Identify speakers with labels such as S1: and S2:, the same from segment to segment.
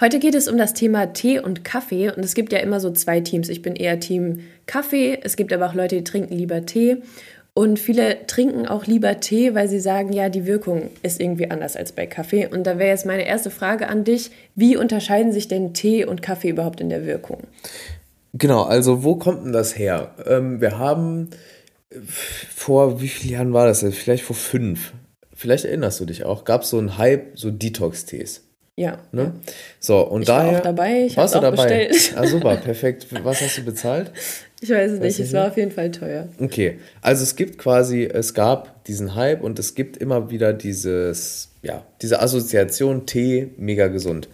S1: Heute geht es um das Thema Tee und Kaffee und es gibt ja immer so zwei Teams. Ich bin eher Team Kaffee, es gibt aber auch Leute, die trinken lieber Tee und viele trinken auch lieber Tee, weil sie sagen, ja, die Wirkung ist irgendwie anders als bei Kaffee. Und da wäre jetzt meine erste Frage an dich, wie unterscheiden sich denn Tee und Kaffee überhaupt in der Wirkung?
S2: Genau, also wo kommt denn das her? Ähm, wir haben vor, wie vielen Jahren war das? Vielleicht vor fünf. Vielleicht erinnerst du dich auch, gab es so einen Hype, so Detox-Tees.
S1: Ja.
S2: Ne? So, und
S1: ich
S2: daher.
S1: war auch dabei, ich
S2: warst du dabei?
S1: bestellt.
S2: Ah, super, perfekt. Was hast du bezahlt?
S1: Ich weiß es nicht,
S2: ich
S1: es war auf jeden Fall teuer.
S2: Okay, also es gibt quasi, es gab diesen Hype und es gibt immer wieder dieses, ja, diese Assoziation Tee mega gesund.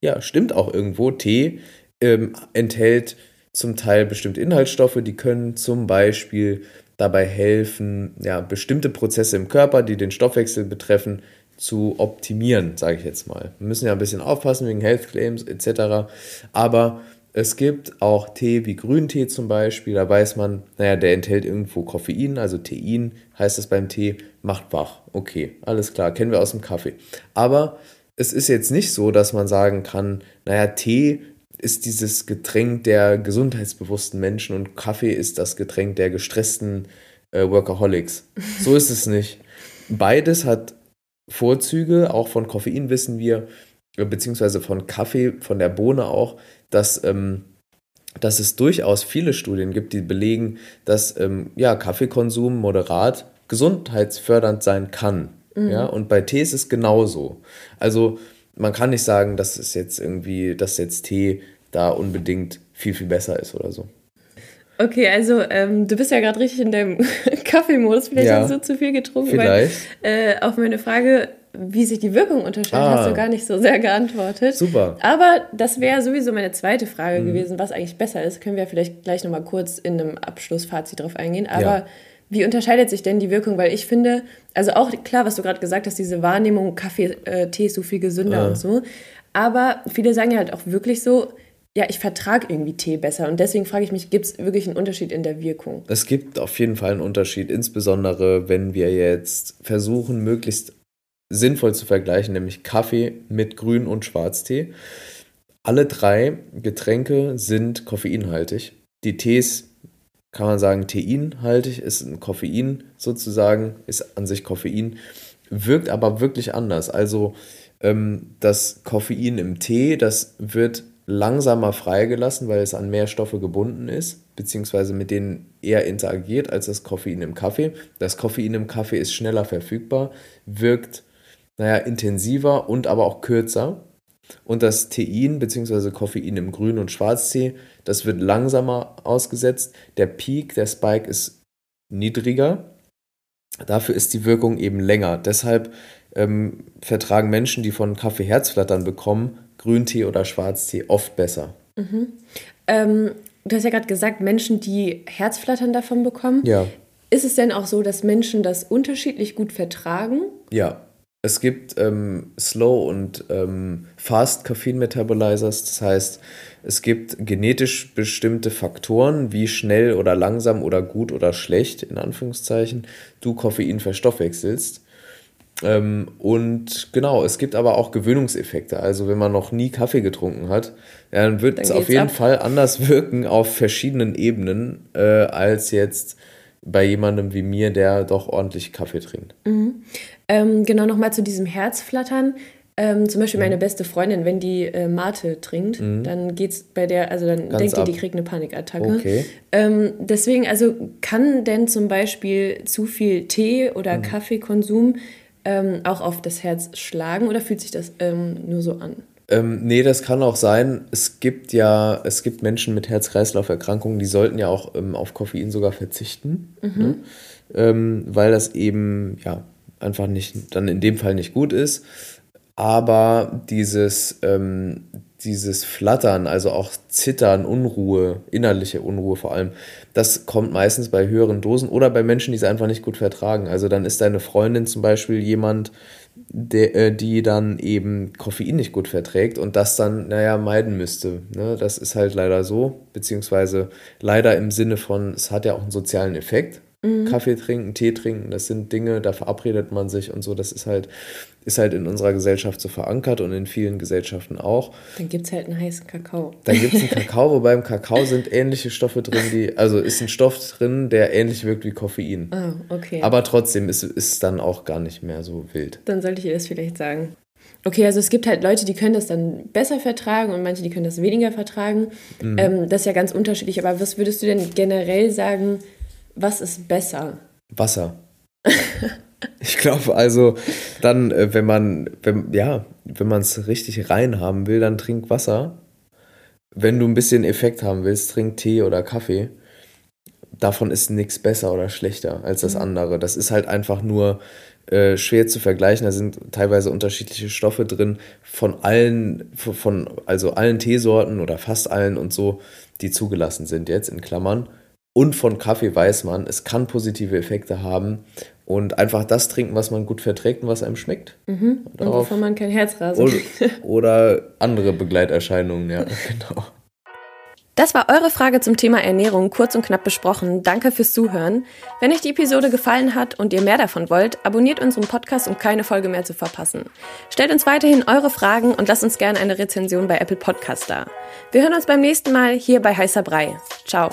S2: Ja, stimmt auch irgendwo. Tee ähm, enthält zum Teil bestimmte Inhaltsstoffe, die können zum Beispiel dabei helfen, ja, bestimmte Prozesse im Körper, die den Stoffwechsel betreffen, zu optimieren, sage ich jetzt mal. Wir müssen ja ein bisschen aufpassen wegen Health Claims etc. Aber es gibt auch Tee wie Grüntee zum Beispiel, da weiß man, naja, der enthält irgendwo Koffein, also Tein heißt es beim Tee, macht wach. Okay, alles klar, kennen wir aus dem Kaffee. Aber es ist jetzt nicht so, dass man sagen kann, naja, Tee ist dieses Getränk der gesundheitsbewussten Menschen und Kaffee ist das Getränk der gestressten äh, Workaholics. So ist es nicht. Beides hat Vorzüge, auch von Koffein wissen wir, äh, beziehungsweise von Kaffee, von der Bohne auch, dass, ähm, dass es durchaus viele Studien gibt, die belegen, dass ähm, ja, Kaffeekonsum moderat gesundheitsfördernd sein kann. Ja, und bei Tee ist es genauso. Also man kann nicht sagen, dass es jetzt irgendwie, dass jetzt Tee da unbedingt viel, viel besser ist oder so.
S1: Okay, also ähm, du bist ja gerade richtig in deinem Kaffeemodus. Vielleicht
S2: Ja.
S1: hast du zu viel getrunken.
S2: Vielleicht.
S1: Weil, äh, auf meine Frage, wie sich die Wirkung unterscheidet,
S2: Ah.
S1: hast du gar nicht so sehr geantwortet.
S2: Super.
S1: Aber das wäre sowieso meine zweite Frage
S2: Mhm.
S1: gewesen, was eigentlich besser ist. Können wir vielleicht gleich nochmal kurz in einem Abschlussfazit drauf eingehen. Aber
S2: Ja.
S1: wie unterscheidet sich denn die Wirkung? Weil ich finde, also auch klar, was du gerade gesagt hast, diese Wahrnehmung, Kaffee, äh, Tee ist so viel gesünder
S2: Ja.
S1: und so. Aber viele sagen ja halt auch wirklich so, ja, ich vertrage irgendwie Tee besser. Und deswegen frage ich mich, gibt es wirklich einen Unterschied in der Wirkung?
S2: Es gibt auf jeden Fall einen Unterschied, insbesondere wenn wir jetzt versuchen, möglichst sinnvoll zu vergleichen, nämlich Kaffee mit Grün- und Schwarztee. Alle drei Getränke sind koffeinhaltig. Die Tees kann man sagen, teinhaltig, ist ein Koffein sozusagen, ist an sich Koffein, wirkt aber wirklich anders. Also ähm, das Koffein im Tee, das wird langsamer freigelassen, weil es an mehr Stoffe gebunden ist, beziehungsweise mit denen eher interagiert als das Koffein im Kaffee. Das Koffein im Kaffee ist schneller verfügbar, wirkt, naja, intensiver und aber auch kürzer. Und das Tein bzw. Koffein im Grün- und Schwarztee, das wird langsamer ausgesetzt. Der Peak, der Spike ist niedriger. Dafür ist die Wirkung eben länger. Deshalb ähm, vertragen Menschen, die von Kaffee Herzflattern bekommen, Grüntee oder Schwarztee oft besser.
S1: Ähm, du hast ja gerade gesagt, Menschen, die Herzflattern davon bekommen.
S2: Ja,
S1: Ist es denn auch so, dass Menschen das unterschiedlich gut vertragen?
S2: ja. Es gibt ähm, Slow- und ähm, Fast-Koffein-Metabolizers. Das heißt, es gibt genetisch bestimmte Faktoren, wie schnell oder langsam oder gut oder schlecht, in Anführungszeichen, du Koffein verstoffwechselst. Ähm, und genau, es gibt aber auch Gewöhnungseffekte. Also wenn man noch nie Kaffee getrunken hat, dann wird es auf jeden
S1: ab.
S2: Fall anders wirken auf verschiedenen Ebenen, äh, als jetzt bei jemandem wie mir, der doch ordentlich Kaffee trinkt.
S1: Ähm, genau, nochmal zu diesem Herzflattern. Ähm, zum
S2: Mhm.
S1: Beispiel meine beste Freundin, wenn die äh, Mate trinkt, dann geht's bei der, also dann
S2: Ganz
S1: denkt die,
S2: ab.
S1: die kriegt eine Panikattacke.
S2: Okay.
S1: Ähm, deswegen, also kann denn zum Beispiel zu viel Tee oder
S2: Mhm.
S1: Kaffeekonsum ähm, auch auf das Herz schlagen oder fühlt sich das ähm, nur so an?
S2: Ähm, nee, das kann auch sein. Es gibt ja, es gibt Menschen mit Herz-Kreislauf-Erkrankungen, die sollten ja auch ähm, auf Koffein sogar verzichten, ne? ähm, weil das eben ja einfach nicht, dann in dem Fall nicht gut ist. Aber dieses, ähm, dieses Flattern, also auch Zittern, Unruhe, innerliche Unruhe vor allem, das kommt meistens bei höheren Dosen oder bei Menschen, die es einfach nicht gut vertragen. Also dann ist deine Freundin zum Beispiel jemand, der, äh, die dann eben Koffein nicht gut verträgt und das dann, naja, meiden müsste. Ne? Das ist halt leider so, beziehungsweise leider im Sinne von, es hat ja auch einen sozialen Effekt. Mhm. Kaffee trinken, Tee trinken, das sind Dinge, da verabredet man sich und so. Das ist halt, ist halt in unserer Gesellschaft so verankert und in vielen Gesellschaften auch.
S1: Dann gibt es halt einen heißen Kakao.
S2: Dann gibt es einen Kakao, wobei im Kakao sind ähnliche Stoffe drin, die, also ist ein Stoff drin, der ähnlich wirkt wie Koffein.
S1: Oh, okay.
S2: Aber trotzdem ist es dann auch gar nicht mehr so wild.
S1: Dann sollte ich ihr das vielleicht sagen. Okay, also es gibt halt Leute, die können das dann besser vertragen und manche, die können das weniger vertragen. Mhm. Ähm, das ist ja ganz unterschiedlich. Aber was würdest du denn generell sagen, was ist besser?
S2: Wasser. ich glaube also, dann, äh, wenn man, wenn, ja, wenn man es richtig rein haben will, dann trink Wasser. Wenn du ein bisschen Effekt haben willst, trink Tee oder Kaffee. Davon ist nichts besser oder schlechter als das mhm. andere. Das ist halt einfach nur äh, schwer zu vergleichen. Da sind teilweise unterschiedliche Stoffe drin von allen, von also allen Teesorten oder fast allen und so, die zugelassen sind jetzt in Klammern. Und von Kaffee weiß man, es kann positive Effekte haben. Und einfach das trinken, was man gut verträgt und was einem schmeckt.
S1: Mhm. Und wovon man kein Herzrasen
S2: oder, oder andere Begleiterscheinungen, ja, genau.
S1: Das war eure Frage zum Thema Ernährung kurz und knapp besprochen. Danke fürs Zuhören. Wenn euch die Episode gefallen hat und ihr mehr davon wollt, abonniert unseren Podcast, um keine Folge mehr zu verpassen. Stellt uns weiterhin eure Fragen und lasst uns gerne eine Rezension bei Apple Podcast da. Wir hören uns beim nächsten Mal hier bei Heißer Brei. Ciao.